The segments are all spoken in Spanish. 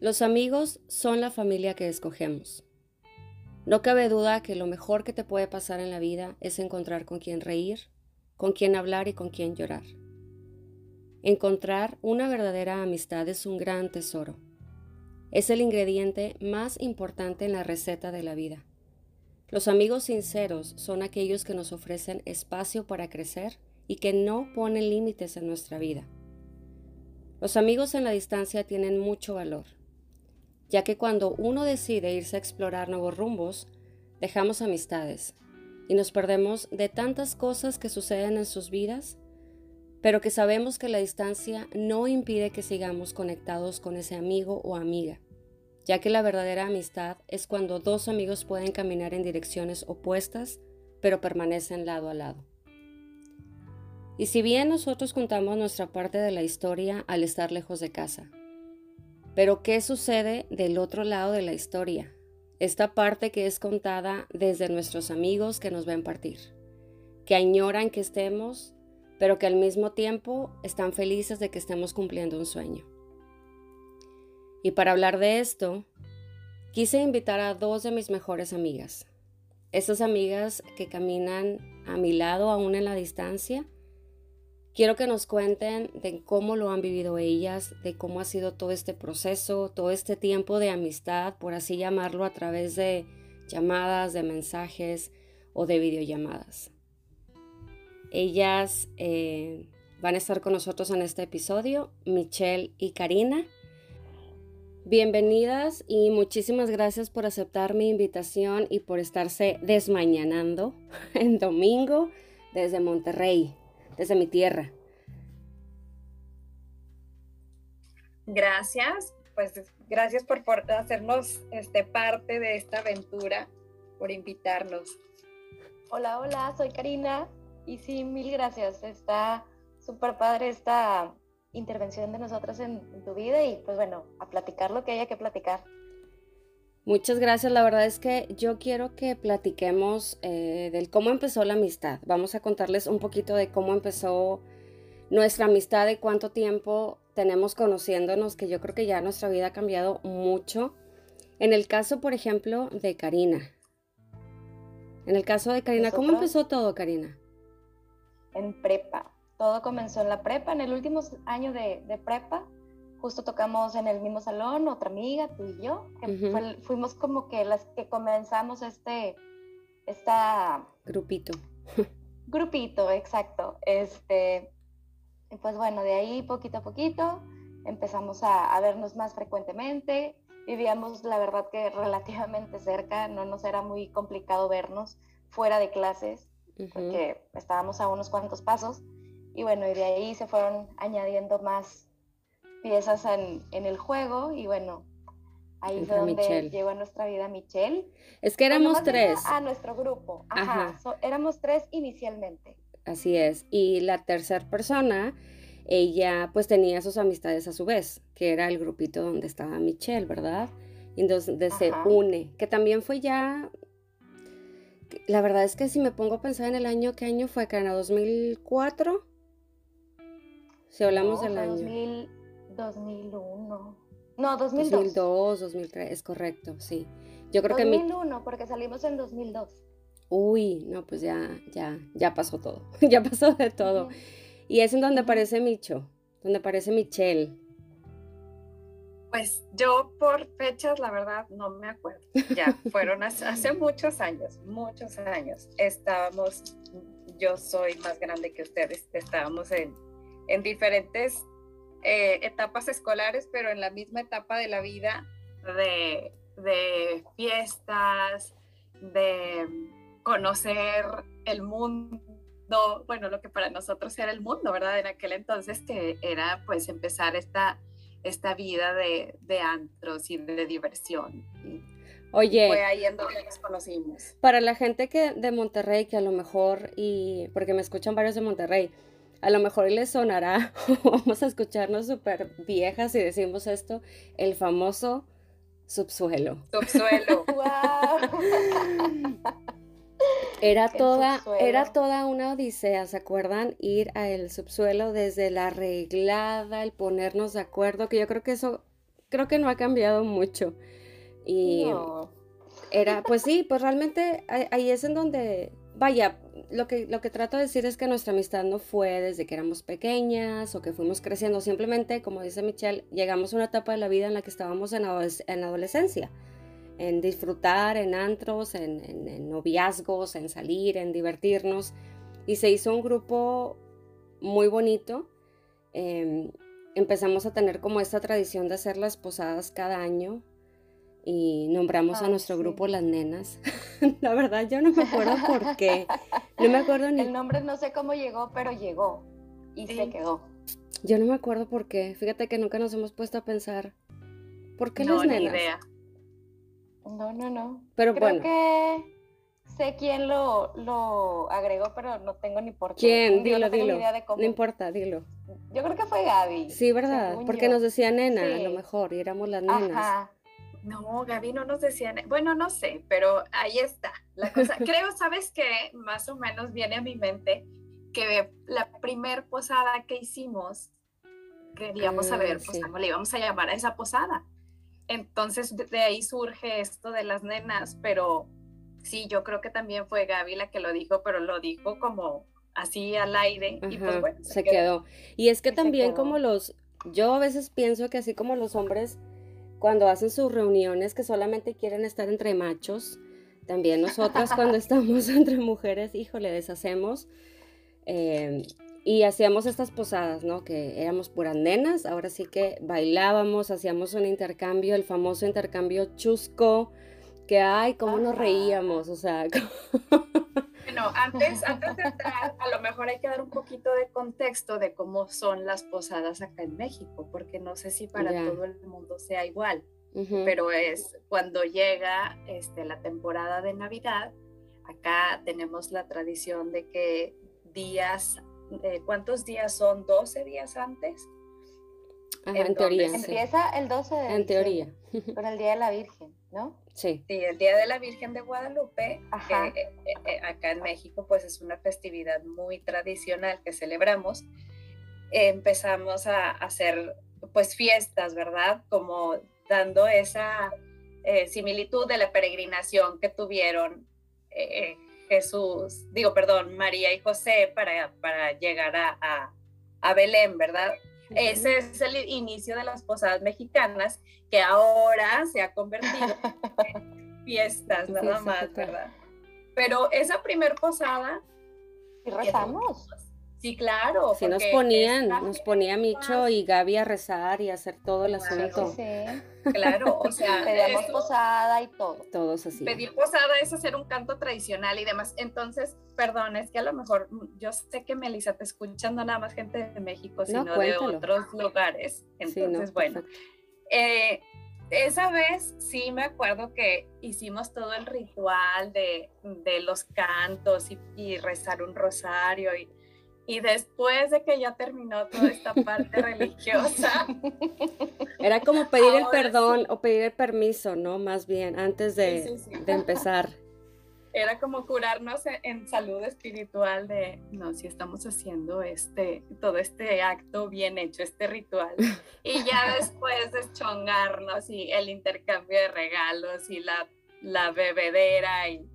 Los amigos son la familia que escogemos. No cabe duda que lo mejor que te puede pasar en la vida es encontrar con quien reír, con quien hablar y con quien llorar. Encontrar una verdadera amistad es un gran tesoro. Es el ingrediente más importante en la receta de la vida. Los amigos sinceros son aquellos que nos ofrecen espacio para crecer y que no ponen límites en nuestra vida. Los amigos en la distancia tienen mucho valor ya que cuando uno decide irse a explorar nuevos rumbos, dejamos amistades y nos perdemos de tantas cosas que suceden en sus vidas, pero que sabemos que la distancia no impide que sigamos conectados con ese amigo o amiga, ya que la verdadera amistad es cuando dos amigos pueden caminar en direcciones opuestas, pero permanecen lado a lado. Y si bien nosotros contamos nuestra parte de la historia al estar lejos de casa, pero ¿qué sucede del otro lado de la historia? Esta parte que es contada desde nuestros amigos que nos ven partir, que añoran que estemos, pero que al mismo tiempo están felices de que estemos cumpliendo un sueño. Y para hablar de esto, quise invitar a dos de mis mejores amigas. Esas amigas que caminan a mi lado aún en la distancia Quiero que nos cuenten de cómo lo han vivido ellas, de cómo ha sido todo este proceso, todo este tiempo de amistad, por así llamarlo, a través de llamadas, de mensajes o de videollamadas. Ellas eh, van a estar con nosotros en este episodio, Michelle y Karina. Bienvenidas y muchísimas gracias por aceptar mi invitación y por estarse desmañanando en domingo desde Monterrey desde mi tierra. Gracias, pues gracias por, hacernos este, parte de esta aventura, por invitarnos. Hola, hola, soy Karina y sí, mil gracias. Está súper padre esta intervención de nosotros en tu vida y pues bueno, a platicar lo que haya que platicar. Muchas gracias. La verdad es que yo quiero que platiquemos eh, del cómo empezó la amistad. Vamos a contarles un poquito de cómo empezó nuestra amistad, y cuánto tiempo tenemos conociéndonos, que yo creo que ya nuestra vida ha cambiado mucho. En el caso, por ejemplo, de Karina. En el caso de Karina, ¿cómo empezó todo, Karina? En prepa. Todo comenzó en la prepa, en el último año de, de prepa justo tocamos en el mismo salón, otra amiga, tú y yo, fuimos como que las que comenzamos este, esta... Grupito. Grupito, exacto. Este, pues bueno, de ahí poquito a poquito empezamos a, vernos más frecuentemente. Vivíamos, la verdad, que relativamente cerca, no nos era muy complicado vernos fuera de clases, porque estábamos a unos cuantos pasos. Y bueno, y de ahí se fueron añadiendo más, piezas en, el juego y bueno, ahí fue donde llegó a nuestra vida Michelle. Es que éramos tres. A nuestro grupo, ajá, éramos tres inicialmente. Así es, y la tercera persona, ella pues tenía sus amistades a su vez, que era el grupito donde estaba Michelle, ¿verdad? Y entonces se une, que también fue ya, la verdad es que si me pongo a pensar en el año, ¿qué año fue? ¿Que era 2004? Si hablamos del año. 2001. No, 2002. 2002, 2003, es correcto, sí. Yo creo 2001, que 2001, porque salimos en 2002. Uy, no, pues ya, ya, ya pasó todo. ya pasó de todo. Y es en donde aparece Micho, donde aparece Michelle. Pues yo por fechas, la verdad, no me acuerdo. Ya fueron hace, muchos años, muchos años. Estábamos, yo soy más grande que ustedes, estábamos en, en diferentes eh, etapas escolares, pero en la misma etapa de la vida de, fiestas, de conocer el mundo, bueno, lo que para nosotros era el mundo, ¿verdad? En aquel entonces que era pues empezar esta, esta vida de, de antros y de diversión. Oye, fue ahí en donde nos conocimos. Para la gente que de Monterrey, que a lo mejor, y porque me escuchan varios de Monterrey, a lo mejor les sonará, vamos a escucharnos súper viejas y decimos esto, el famoso subsuelo. Subsuelo. Era toda, era toda una odisea, ¿se acuerdan? Ir al subsuelo desde la arreglada, el ponernos de acuerdo, que yo creo que eso creo que no ha cambiado mucho. Y era, pues sí, pues realmente ahí es en donde, vaya, lo que, lo que trato de decir es que nuestra amistad no fue desde que éramos pequeñas o que fuimos creciendo, simplemente, como dice Michelle, llegamos a una etapa de la vida en la que estábamos en, en adolescencia, en disfrutar, en antros, en, noviazgos, en salir, en divertirnos, y se hizo un grupo muy bonito. Em, empezamos a tener como esta tradición de hacer las posadas cada año y nombramos a nuestro grupo las nenas. la verdad yo no me acuerdo por qué. No me acuerdo ni... El nombre no sé cómo llegó, pero llegó y se quedó. Yo no me acuerdo por qué. Fíjate que nunca nos hemos puesto a pensar. ¿Por qué las nenas? idea. No, no, no. Pero Creo bueno. que sé quién lo, lo agregó, pero no tengo ni por qué. ¿Quién? Dilo, no dilo. No importa, dilo. Yo creo que fue Gaby. Sí, ¿verdad? Porque nos decía nena, a lo mejor, y éramos las nenas. Ajá. No, Gaby no nos decía, bueno, no sé, pero ahí está la cosa. Creo, ¿sabes qué? Más o menos viene a mi mente que la primer posada que hicimos, queríamos ah, saber, pues, cómo le íbamos a llamar a esa posada. Entonces, de ahí surge esto de las nenas, pero sí, yo creo que también fue Gaby la que lo dijo, pero lo dijo como así al aire y pues bueno. Se, quedó. Y es que también como los, yo a veces pienso que así como los hombres cuando hacen sus reuniones que solamente quieren estar entre machos, también nosotras cuando estamos entre mujeres, híjole, deshacemos. Eh, y hacíamos estas posadas, ¿no? Que éramos puras nenas, ahora sí que bailábamos, hacíamos un intercambio, el famoso intercambio chusco, que ay, cómo nos reíamos, o sea. Bueno, antes, antes de entrar, a lo mejor hay que dar un poquito de contexto de cómo son las posadas acá en México, porque no sé si para todo el mundo sea igual, pero es cuando llega este, la temporada de Navidad, acá tenemos la tradición de que días, eh, ¿cuántos días son? ¿12 días antes? en teoría. Empieza el 12 de En teoría. Por el Día de la Virgen, ¿no? Sí. Sí, el Día de la Virgen de Guadalupe, que eh, eh, acá en México pues es una festividad muy tradicional que celebramos. empezamos a hacer pues fiestas, ¿verdad? Como dando esa eh, similitud de la peregrinación que tuvieron Jesús, digo, perdón, María y José para, para llegar a, a Belén, ¿verdad? Ese es el inicio de las posadas mexicanas, que ahora se ha convertido en fiestas nada más, ¿verdad? Pero esa primer posada... Y rezamos. Sí, claro. Sí, nos ponían, nos ponía Micho y Gaby a rezar y a hacer todo el asunto. Sí, claro, o sea. Pedíamos posada y todo. Todos así. Pedir posada es hacer un canto tradicional y demás. Entonces, perdón, es que a lo mejor, yo sé que Melissa te escuchando nada más gente de México, sino de otros lugares. Entonces, bueno. Eh, esa vez sí me acuerdo que hicimos todo el ritual de, de los cantos y, y rezar un rosario y y después de que ya terminó toda esta parte religiosa. Era como pedir el perdón o pedir el permiso, ¿no? Más bien, antes de, empezar. Era como curarnos en, salud espiritual de, no, si estamos haciendo este, todo este acto bien hecho, este ritual. Y ya después deschongarnos y el intercambio de regalos y la, la bebedera y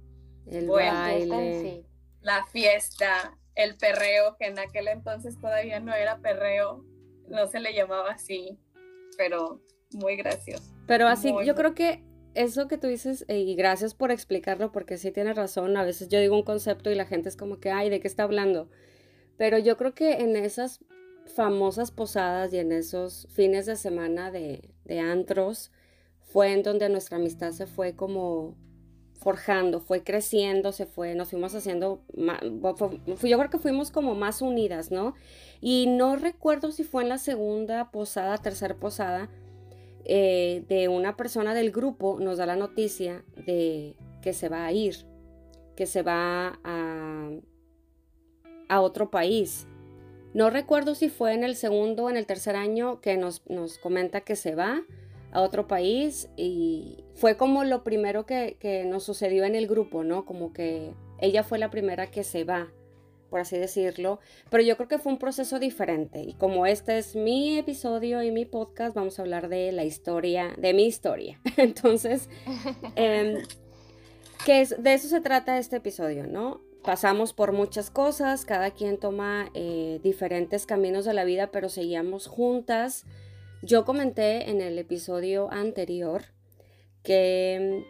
el baile. la fiesta el perreo, que en aquel entonces todavía no era perreo, no se le llamaba así, pero muy gracioso. Pero así, yo creo que eso que tú dices, eh, y gracias por explicarlo, porque sí tienes razón, a veces yo digo un concepto y la gente es como que, ay, ¿de qué está hablando? Pero yo creo que en esas famosas posadas y en esos fines de semana de, de antros, fue en donde nuestra amistad se fue como forjando, fue creciendo, se fue, nos fuimos haciendo, yo creo que fuimos como más unidas, ¿no? Y no recuerdo si fue en la segunda posada, tercera posada, eh, de una persona del grupo nos da la noticia de que se va a ir, que se va a, a otro país. No recuerdo si fue en el segundo o en el tercer año que nos, nos comenta que se va, a otro país y fue como lo primero que, nos sucedió en el grupo, ¿no? Como que ella fue la primera que se va por así decirlo, pero yo creo que fue un proceso diferente. Y como este es mi episodio y mi podcast, vamos a hablar de la historia, de mi historia. Entonces, eh, que de eso se trata este episodio, ¿no? Pasamos por muchas cosas, cada quien toma eh, diferentes caminos de la vida, pero seguíamos juntas. Yo comenté en el episodio anterior que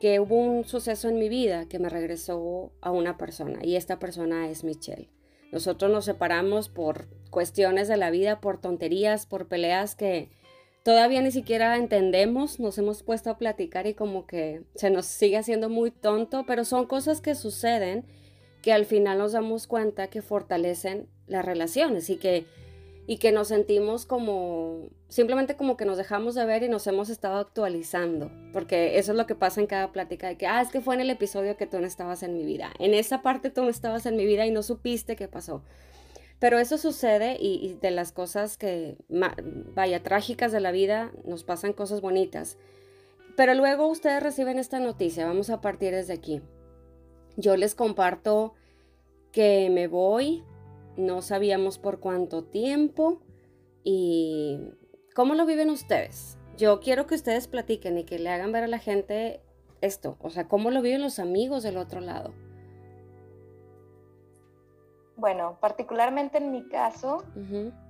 que hubo un suceso en mi vida que me regresó a una persona y esta persona es Michelle. Nosotros nos separamos por cuestiones de la vida, por tonterías, por peleas que todavía ni siquiera entendemos, nos hemos puesto a platicar y como que se nos sigue haciendo muy tonto, pero son cosas que suceden que al final nos damos cuenta que fortalecen las relaciones y que y que nos sentimos como, simplemente como que nos dejamos de ver y nos hemos estado actualizando, porque eso es lo que pasa en cada plática, de que, ah, es que fue en el episodio que tú no estabas en mi vida, en esa parte tú no estabas en mi vida y no supiste qué pasó. Pero eso sucede y, de las cosas que, vaya, trágicas de la vida, nos pasan cosas bonitas. Pero luego ustedes reciben esta noticia, vamos a partir desde aquí. Yo les comparto que me voy no sabíamos por cuánto tiempo y cómo lo viven ustedes. Yo quiero que ustedes platiquen y que le hagan ver a la gente esto, o sea, cómo lo viven los amigos del otro lado. Bueno, particularmente en mi caso,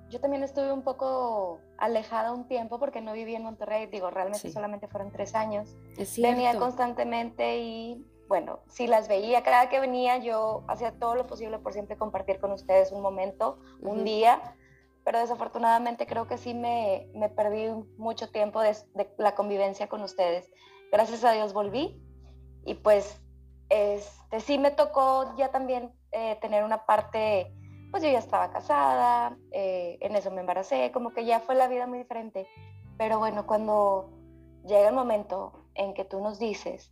yo también estuve un poco alejada un tiempo porque no vivía en Monterrey, digo, realmente solamente fueron tres años. Venía constantemente y bueno, si las veía, cada que venía yo hacía todo lo posible por siempre compartir con ustedes un momento, un día, pero desafortunadamente creo que sí me, me perdí mucho tiempo de, la convivencia con ustedes. Gracias a Dios volví y pues este, sí me tocó ya también eh, tener una parte, pues yo ya estaba casada, eh, en eso me embaracé, como que ya fue la vida muy diferente. Pero bueno, cuando llega el momento en que tú nos dices,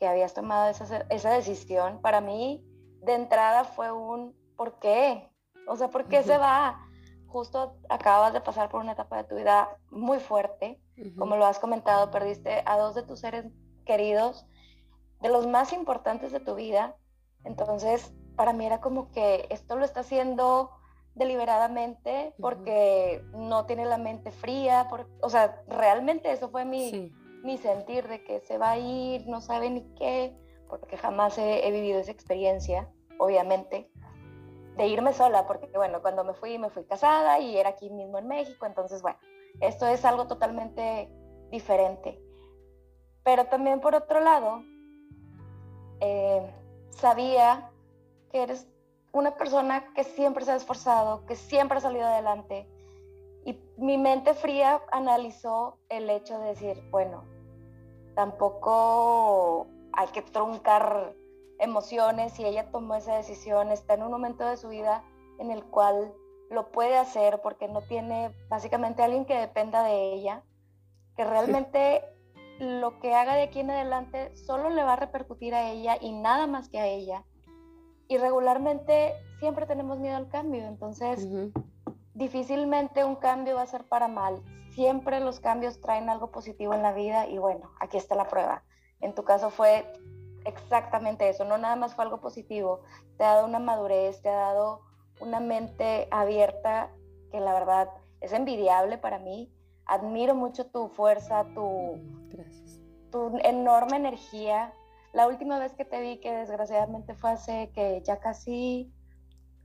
que habías tomado esa, esa decisión, para mí de entrada fue un ¿por qué? O sea, ¿por qué se va? Justo acabas de pasar por una etapa de tu vida muy fuerte, como lo has comentado, perdiste a dos de tus seres queridos, de los más importantes de tu vida. Entonces, para mí era como que esto lo está haciendo deliberadamente porque no tiene la mente fría, o sea, realmente eso fue mi, mi sentir de que se va a ir, no sabe ni qué, porque jamás he, vivido esa experiencia, obviamente, de irme sola, porque bueno, cuando me fui, me fui casada y era aquí mismo en México, entonces bueno, esto es algo totalmente diferente. Pero también por otro lado, eh, sabía que eres una persona que siempre se ha esforzado, que siempre ha salido adelante, y mi mente fría analizó el hecho de decir, bueno, tampoco hay que truncar emociones. Y ella tomó esa decisión, está en un momento de su vida en el cual lo puede hacer porque no tiene básicamente alguien que dependa de ella, que realmente lo que haga de aquí en adelante solo le va a repercutir a ella y nada más que a ella. Y regularmente siempre tenemos miedo al cambio, entonces difícilmente un cambio va a ser para mal. Siempre los cambios traen algo positivo en la vida y bueno, aquí está la prueba. En tu caso fue exactamente eso, no nada más fue algo positivo, te ha dado una madurez, te ha dado una mente abierta que la verdad es envidiable para mí. Admiro mucho tu fuerza, tu, tu enorme energía. La última vez que te vi, que desgraciadamente fue hace que ya casi,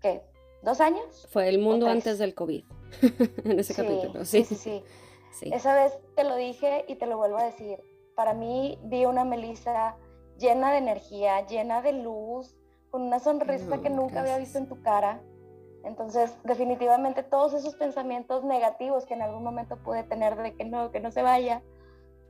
¿qué? ¿Dos años? Fue el mundo antes del COVID, en ese capítulo. Sí. Sí, sí, sí, Esa vez te lo dije y te lo vuelvo a decir. Para mí vi una Melissa llena de energía, llena de luz, con una sonrisa que nunca había visto en tu cara. Entonces, definitivamente todos esos pensamientos negativos que en algún momento pude tener de que no, que no se vaya,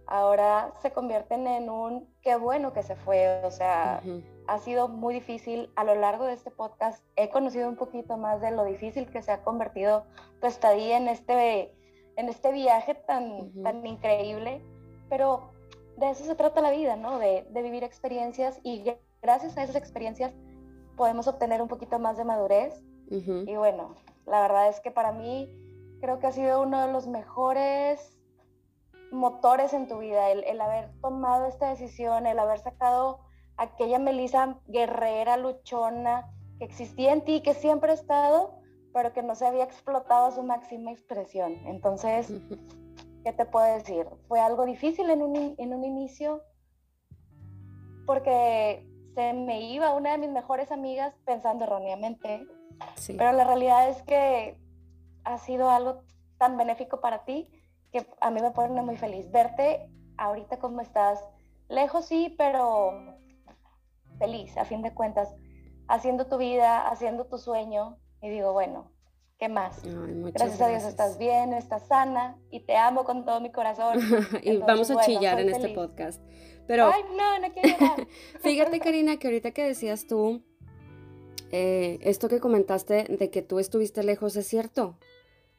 ahora se convierten en un qué bueno que se fue. O sea, ha sido muy difícil a lo largo de este podcast. He conocido un poquito más de lo difícil que se ha convertido tu estadía en este, en este viaje tan, tan increíble. Pero de eso se trata la vida, ¿no? De, de, vivir experiencias y gracias a esas experiencias podemos obtener un poquito más de madurez. Y bueno, la verdad es que para mí creo que ha sido uno de los mejores motores en tu vida, el, el haber tomado esta decisión, el haber sacado aquella Melissa guerrera, luchona, que existía en ti, que siempre ha estado, pero que no se había explotado a su máxima expresión. Entonces, ¿qué te puedo decir? Fue algo difícil en un, en un inicio porque se me iba una de mis mejores amigas pensando erróneamente, pero la realidad es que ha sido algo tan benéfico para ti que a mí me pone muy feliz verte ahorita como estás, lejos sí, pero feliz a fin de cuentas, haciendo tu vida, haciendo tu sueño y digo, bueno, ¿qué más? gracias, a Dios estás bien, estás sana y te amo con todo mi corazón. y vamos a chillar en este podcast. Pero, Ay, no, no quiero fíjate, Karina, que ahorita que decías tú, eh, esto que comentaste de que tú estuviste lejos es cierto.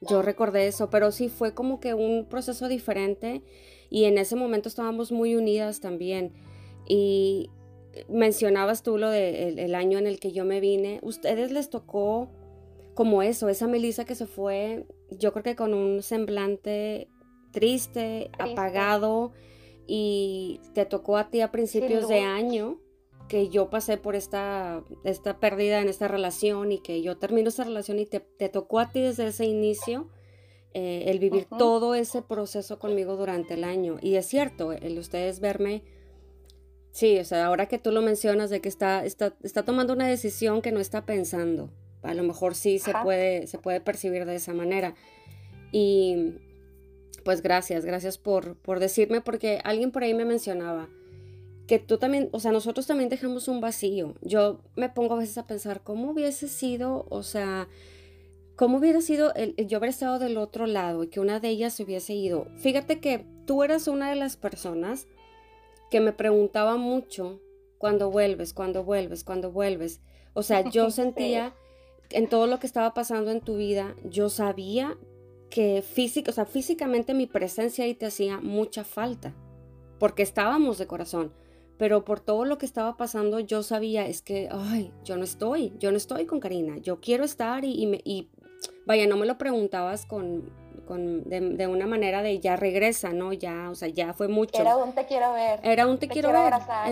Yo recordé eso, pero sí fue como que un proceso diferente y en ese momento estábamos muy unidas también. Y mencionabas tú lo del de el año en el que yo me vine. ¿Ustedes les tocó como eso, esa Melissa que se fue, yo creo que con un semblante triste, apagado, y te tocó a ti a principios de año que yo pasé por esta, esta pérdida en esta relación y que yo termino esta relación y te, tocó a ti desde ese inicio eh, el vivir todo ese proceso conmigo durante el año. Y es cierto, el ustedes verme, sí, o sea, ahora que tú lo mencionas de que está, está, está tomando una decisión que no está pensando, a lo mejor sí se puede, se puede percibir de esa manera. Y pues gracias, gracias por, por decirme, porque alguien por ahí me mencionaba que tú también, o sea, nosotros también dejamos un vacío. Yo me pongo a veces a pensar cómo hubiese sido, o sea, cómo hubiera sido el, yo haber estado del otro lado y que una de ellas se hubiese ido. Fíjate que tú eras una de las personas que me preguntaba mucho cuando vuelves, cuando vuelves, cuando vuelves. O sea, yo sentía en todo lo que estaba pasando en tu vida, yo sabía que físico, o sea, físicamente mi presencia ahí te hacía mucha falta, porque estábamos de corazón, pero por todo lo que estaba pasando yo sabía, es que, ay, yo no estoy, yo no estoy con Karina, yo quiero estar y, y, y vaya, no me lo preguntabas con de, una manera de ya regresa, ¿no? Ya, o sea, ya fue mucho. Era un te quiero ver. Era un te, quiero, ver. Ajá,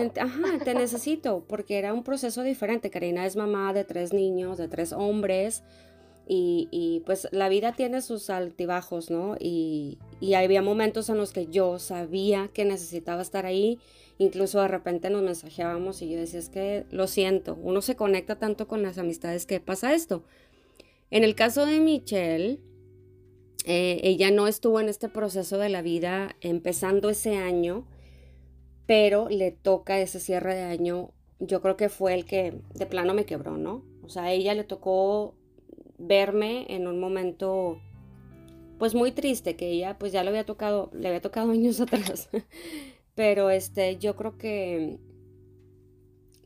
te necesito, porque era un proceso diferente. Karina es mamá de tres niños, de tres hombres, y, y pues la vida tiene sus altibajos, ¿no? Y, y había momentos en los que yo sabía que necesitaba estar ahí, incluso de repente nos mensajeábamos y yo decía, es que lo siento, uno se conecta tanto con las amistades que pasa esto. En el caso de Michelle, eh, ella no estuvo en este proceso de la vida empezando ese año, pero le toca ese cierre de año. Yo creo que fue el que de plano me quebró, ¿no? O sea, a ella le tocó verme en un momento pues muy triste que ella pues ya le había tocado le había tocado años atrás pero este yo creo que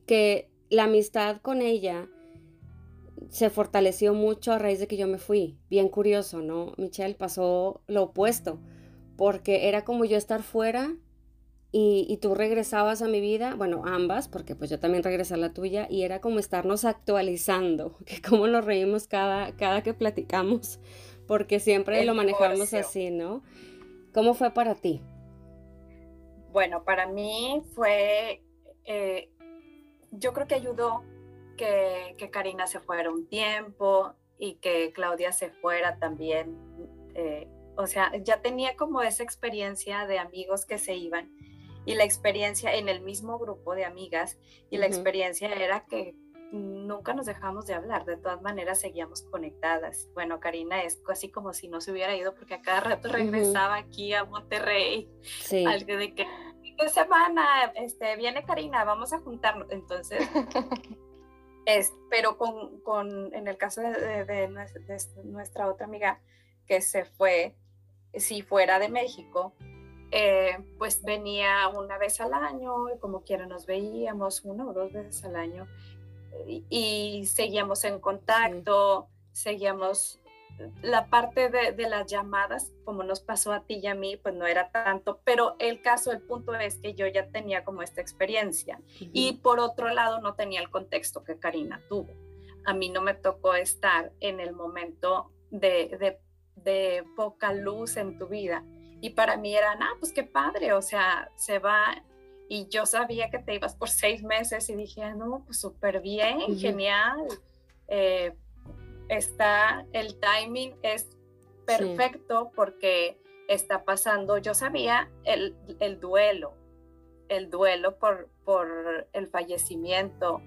que la amistad con ella se fortaleció mucho a raíz de que yo me fui. Bien curioso, ¿no? Michelle pasó lo opuesto, porque era como yo estar fuera y, tú regresabas a mi vida, bueno, ambas, porque pues yo también regresé a la tuya, y era como estarnos actualizando, que como nos reímos cada, cada que platicamos, porque siempre lo manejamos así, ¿no? ¿Cómo fue para ti? Bueno, para mí fue, eh, yo creo que ayudó que, Karina se fuera un tiempo y que Claudia se fuera también. Eh, o sea, ya tenía como esa experiencia de amigos que se iban y la experiencia en el mismo grupo de amigas y la experiencia era que nunca nos dejamos de hablar, de todas maneras seguíamos conectadas. Bueno, Karina es casi como si no se hubiera ido porque a cada rato regresaba aquí a Monterrey, sí. algo de que de semana este, viene Karina, vamos a juntarnos. Entonces, pero con, en el caso de, nuestra otra amiga que se fue, si fuera de México, eh, pues venía una vez al año, y como quiera nos veíamos una o dos veces al año y, seguíamos en contacto, seguíamos la parte de, las llamadas, como nos pasó a ti y a mí, pues no era tanto, pero el caso, el punto es que yo ya tenía como esta experiencia. Y por otro lado no tenía el contexto que Karina tuvo. A mí no me tocó estar en el momento de, de, poca luz en tu vida. Y para mí era, ah, pues qué padre, o sea, se va. Y yo sabía que te ibas por seis meses y dije, no, pues súper bien, genial eh, está, el timing es perfecto porque está pasando, yo sabía el, el duelo, el duelo por, por el fallecimiento,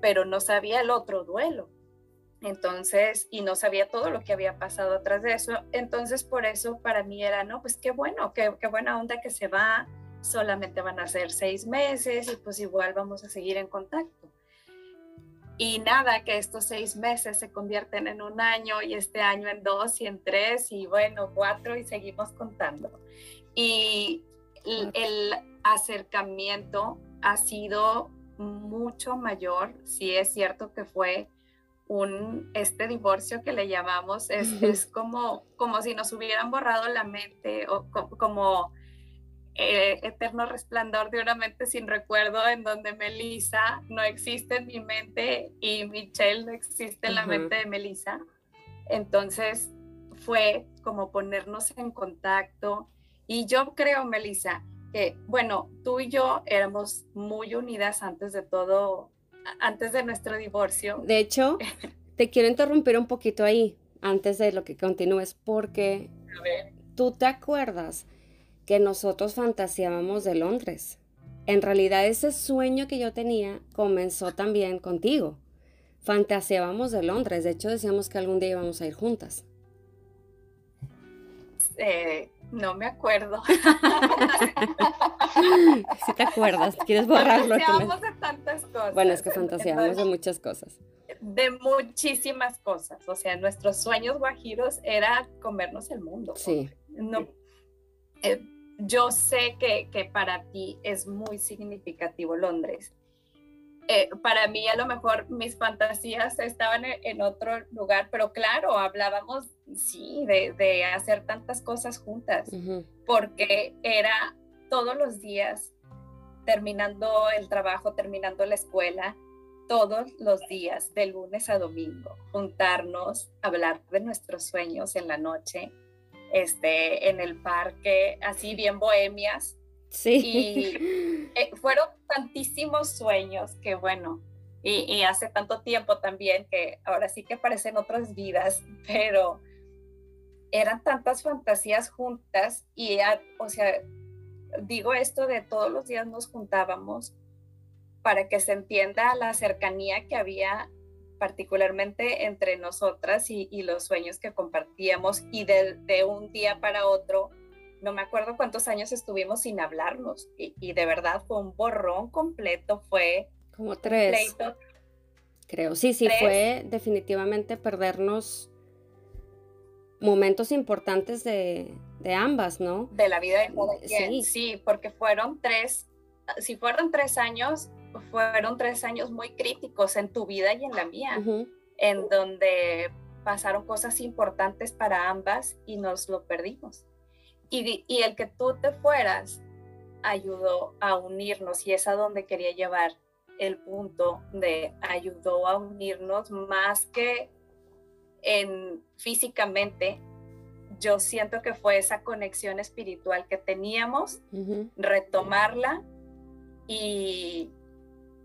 pero no sabía el otro duelo. Entonces, y no sabía todo lo que había pasado atrás de eso. Entonces, por eso para mí era, no, pues qué bueno, qué, qué buena onda que se va, solamente van a ser seis meses y pues igual vamos a seguir en contacto. Y nada, que estos seis meses se convierten en un año y este año en dos y en tres y bueno, cuatro y seguimos contando. Y el, acercamiento ha sido mucho mayor. Sí es cierto que fue un, este divorcio que le llamamos, es, es como, como si nos hubieran borrado la mente o como eh, eterno resplandor de una mente sin recuerdo, en donde Melissa no existe en mi mente y Michelle no existe en la mente de Melissa. Entonces fue como ponernos en contacto. Y yo creo, Melissa, que, bueno, tú y yo éramos muy unidas antes de todo, antes de nuestro divorcio. De hecho, te quiero interrumpir un poquito ahí, antes de lo que continúes, porque tú te acuerdas que nosotros fantaseábamos de Londres. En realidad ese sueño que yo tenía comenzó también contigo. Fantaseábamos de Londres, de hecho decíamos que algún día íbamos a ir juntas. Eh, no me acuerdo. Si te acuerdas, ¿quieres borrarlo? Fantaseábamos de tantas cosas. Bueno, es que fantaseábamos de muchas cosas. De muchísimas cosas. O sea, nuestros sueños guajiros era comernos el mundo. Sí. No, eh, yo sé que, para ti es muy significativo Londres. Eh, para mí a lo mejor mis fantasías estaban en, otro lugar, pero claro, hablábamos, sí, de, hacer tantas cosas juntas, porque era todos los días, terminando el trabajo, terminando la escuela, todos los días, de lunes a domingo, juntarnos, hablar de nuestros sueños en la noche, este, en el parque, así bien bohemias. Sí. Y eh, fueron tantísimos sueños que bueno, y, hace tanto tiempo también que ahora sí que parecen otras vidas, pero eran tantas fantasías juntas y, o sea, digo esto de todos los días nos juntábamos para que se entienda la cercanía que había particularmente entre nosotras y, los sueños que compartíamos y de, un día para otro, no me acuerdo cuántos años estuvimos sin hablarnos y, de verdad fue un borrón completo, fue como tres. Creo, sí, sí, fue definitivamente perdernos momentos importantes de, ambas, ¿no? De la vida de cada quien, sí, porque fueron tres, si fueron tres años, fueron tres años muy críticos en tu vida y en la mía, en donde pasaron cosas importantes para ambas y nos lo perdimos. Y, y, el que tú te fueras ayudó a unirnos y es a donde quería llevar el punto de ayudó a unirnos más que en físicamente. Yo siento que fue esa conexión espiritual que teníamos, retomarla y,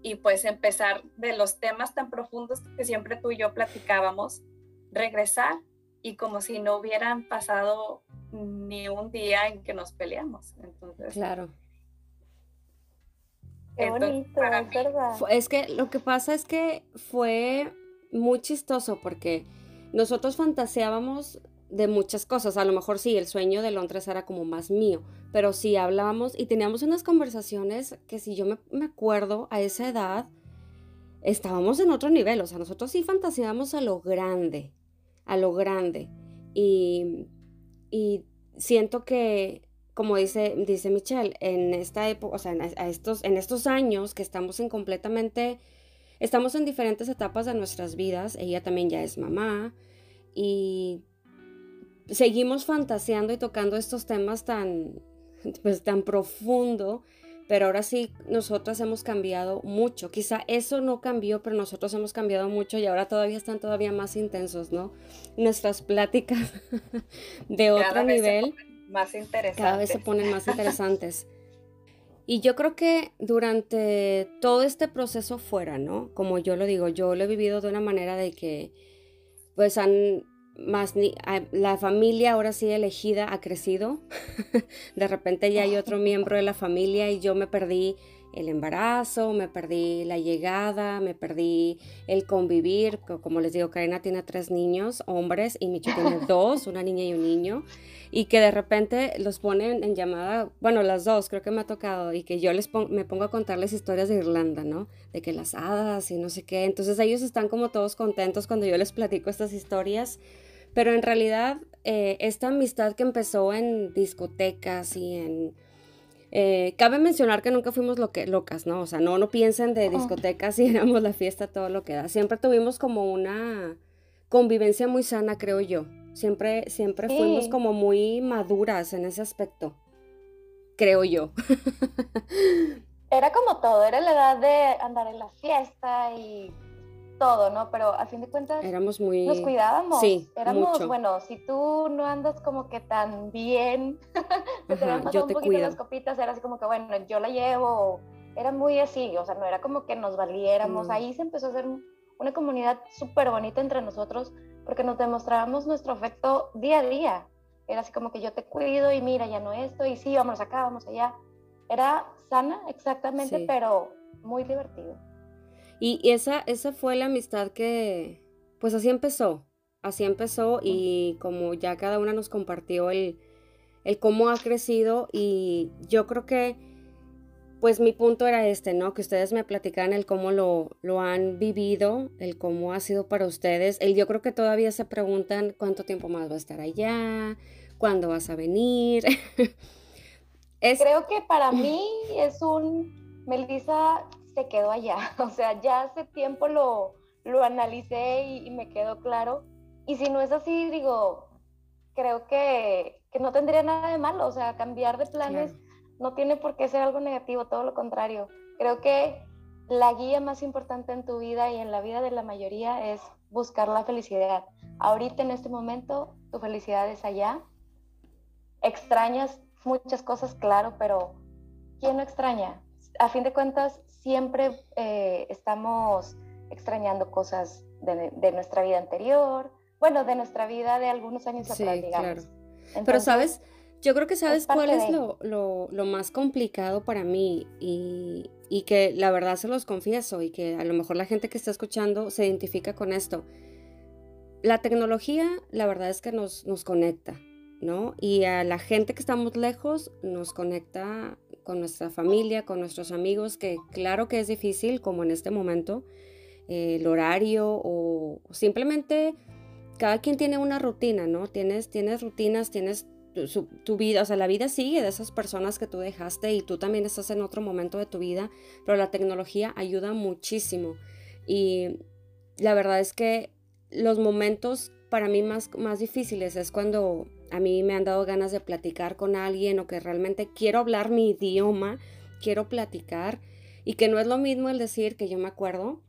y pues empezar de los temas tan profundos que siempre tú y yo platicábamos, regresar y como si no hubieran pasado ni un día en que nos peleamos. Entonces, claro. Qué bonito, es verdad. Es que lo que pasa es que fue muy chistoso porque nosotros fantaseábamos de muchas cosas. A lo mejor sí, el sueño de Londres era como más mío, pero sí hablábamos y teníamos unas conversaciones que si yo me, acuerdo a esa edad, estábamos en otro nivel. O sea, nosotros sí fantaseábamos a lo grande, a lo grande. Y, y siento que, como dice, dice Michelle, en esta época, o sea, en, estos, en estos años que estamos en completamente, estamos en diferentes etapas de nuestras vidas. Ella también ya es mamá y seguimos fantaseando y tocando estos temas tan, pues, tan profundo, pero ahora sí nosotras hemos cambiado mucho. Quizá eso no cambió, pero nosotros hemos cambiado mucho y ahora todavía están todavía más intensos, ¿no? Nuestras pláticas de otro nivel. más interesantes. Cada vez se ponen más interesantes. Y yo creo que durante todo este proceso fuera, ¿no? Como yo lo digo, yo lo he vivido de una manera de que, pues han, más ni, la familia ahora sí elegida ha crecido. de repente ya hay otro miembro de la familia y yo me perdí el embarazo, me perdí la llegada, me perdí el convivir. Como les digo, Karina tiene tres niños, hombres, y Micho tiene dos, una niña y un niño. Y que de repente los ponen en llamada, bueno, las dos creo que me ha tocado, y que yo les me pongo a contarles historias de Irlanda, ¿no? De que las hadas y no sé qué. Entonces ellos están como todos contentos cuando yo les platico estas historias. Pero en realidad, eh, esta amistad que empezó en discotecas y en eh, cabe mencionar que nunca fuimos lo que, locas, ¿no? O sea, no, no piensen de discotecas y éramos la fiesta, todo lo que da. Siempre tuvimos como una convivencia muy sana, creo yo. Siempre, siempre fuimos como muy maduras en ese aspecto, creo yo. era como todo, era la edad de andar en la fiesta y todo, ¿no? Pero a fin de cuentas éramos muy nos cuidábamos. Sí, éramos, bueno, si tú no andas como que tan bien, te yo un te poquito cuido. las copitas, era así como que bueno, yo la llevo, era muy así, o sea, no era como que nos valiéramos. Ahí se empezó a hacer una comunidad súper bonita entre nosotros porque nos demostrábamos nuestro afecto día a día. Era así como que yo te cuido y mira, ya no esto, y sí, vamos acá, vamos allá. Era sana, exactamente, pero muy divertido. Y esa, esa fue la amistad que, pues así empezó, así empezó y como ya cada una nos compartió el, el cómo ha crecido y yo creo que pues mi punto era este, ¿no? Que ustedes me platicaran el cómo lo, lo, han vivido, el cómo ha sido para ustedes. El, yo creo que todavía se preguntan cuánto tiempo más va a estar allá, cuándo vas a venir. Creo que para mí es un, Melissa, se quedó allá. O sea, ya hace tiempo lo, lo analicé y, me quedó claro. Y si no es así, digo, creo que, que, no tendría nada de malo. O sea, cambiar de planes no tiene por qué ser algo negativo, todo lo contrario. Creo que la guía más importante en tu vida y en la vida de la mayoría es buscar la felicidad. Ahorita en este momento tu felicidad es allá. Extrañas muchas cosas, claro, pero ¿quién no extraña? A fin de cuentas, siempre eh, estamos extrañando cosas de, nuestra vida anterior, bueno, de nuestra vida de algunos años atrás, digamos. Pero sabes, yo creo que sabes cuál es lo, lo, más complicado para mí y, y, que la verdad se los confieso y que a lo mejor la gente que está escuchando se identifica con esto. La tecnología, la verdad es que nos, nos conecta, ¿no? Y a la gente que estamos lejos nos conecta con nuestra familia, con nuestros amigos, que claro que es difícil, como en este momento, eh, el horario o simplemente cada quien tiene una rutina, ¿no? Tienes, tienes rutinas, tienes tu, vida, o sea, la vida sigue de esas personas que tú dejaste y tú también estás en otro momento de tu vida, pero la tecnología ayuda muchísimo. Y la verdad es que los momentos para mí más, más difíciles es cuando a mí me han dado ganas de platicar con alguien o que realmente quiero hablar mi idioma, quiero platicar y que no es lo mismo el decir que yo me acuerdo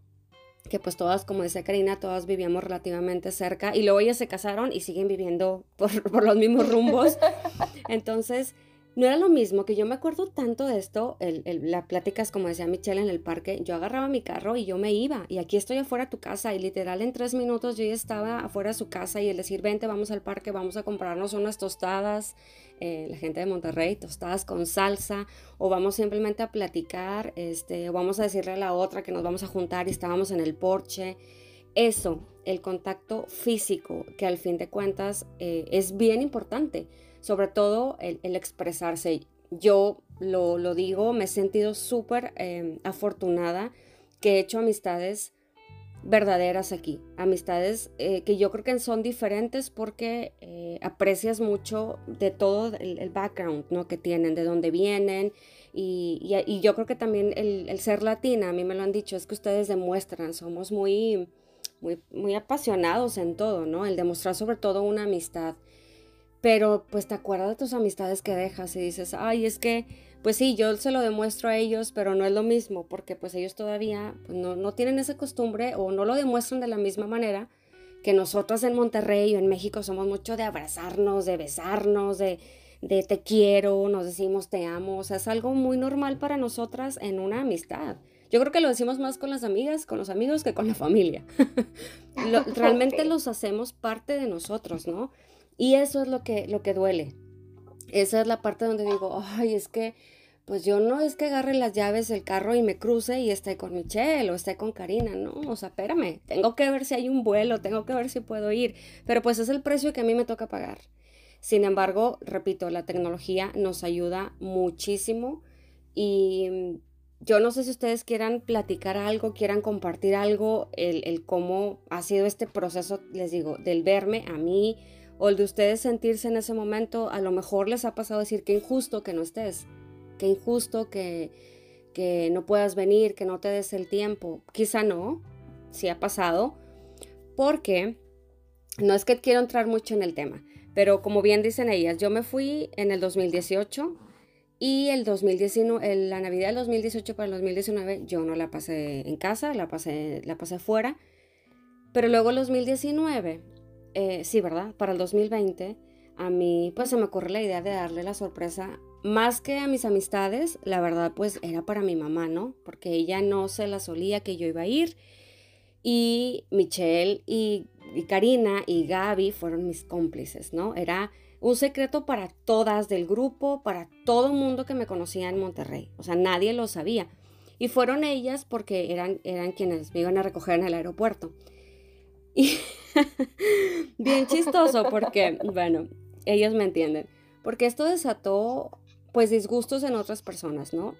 que pues todas, como decía Karina, todas vivíamos relativamente cerca y luego ellas se casaron y siguen viviendo por, por los mismos rumbos. Entonces, no era lo mismo que yo me acuerdo tanto de esto, el, el, la pláticas como decía Michelle en el parque, yo agarraba mi carro y yo me iba y aquí estoy afuera de tu casa y literal en tres minutos yo ya estaba afuera de su casa y el decir vente vamos al parque, vamos a comprarnos unas tostadas, eh, la gente de Monterrey, tostadas con salsa o vamos simplemente a platicar, este, o vamos a decirle a la otra que nos vamos a juntar y estábamos en el porche. Eso, el contacto físico, que al fin de cuentas eh, es bien importante sobre todo el, expresarse. Yo lo, digo, me he sentido súper em, afortunada que he hecho amistades verdaderas aquí, amistades eh, que yo creo que son diferentes porque eh, aprecias mucho de todo el, background ¿no? que tienen, de dónde vienen y, y, yo creo que también el, el, ser latina, a mí me lo han dicho, es que ustedes demuestran, somos muy, muy, muy apasionados en todo, ¿no? El demostrar sobre todo una amistad pero pues te acuerdas de tus amistades que dejas y dices, ay, es que, pues sí, yo se lo demuestro a ellos, pero no es lo mismo, porque pues ellos todavía pues, no, no, tienen esa costumbre o no lo demuestran de la misma manera que nosotros en Monterrey o en México somos mucho de abrazarnos, de besarnos, de, de te quiero, nos decimos te amo, o sea, es algo muy normal para nosotras en una amistad. Yo creo que lo decimos más con las amigas, con los amigos que con la familia. realmente los hacemos parte de nosotros, ¿no? Y eso es lo que, lo que duele. Esa es la parte donde digo, ay, es que pues yo no es que agarre las llaves del carro y me cruce y esté con Michelle o esté con Karina, no, o sea, espérame, tengo que ver si hay un vuelo, tengo que ver si puedo ir, pero pues es el precio que a mí me toca pagar. Sin embargo, repito, la tecnología nos ayuda muchísimo y mm, yo no sé si ustedes quieran platicar algo, quieran compartir algo, el, el cómo ha sido este proceso, les digo, del verme a mí o el de ustedes sentirse en ese momento, a lo mejor les ha pasado decir que injusto que no estés qué injusto que, que no puedas venir, que no te des el tiempo. Quizá no, si ha pasado, porque no es que quiero entrar mucho en el tema, pero como bien dicen ellas, yo me fui en el 2018 y el 2019, la Navidad del 2018 para el 2019 yo no la pasé en casa, la pasé, la pasé fuera, pero luego el 2019, eh, sí, ¿verdad? Para el 2020, a mí pues se me ocurre la idea de darle la sorpresa más que a mis amistades, la verdad pues era para mi mamá, ¿no? Porque ella no se la solía que yo iba a ir. Y Michelle y, Karina y Gaby fueron mis cómplices, ¿no? Era un secreto para todas del grupo, para todo mundo que me conocía en Monterrey. O sea, nadie lo sabía. Y fueron ellas porque eran, eran quienes me iban a recoger en el aeropuerto. Y bien chistoso porque, bueno, ellos me entienden. Porque esto desató pues disgustos en otras personas, ¿no?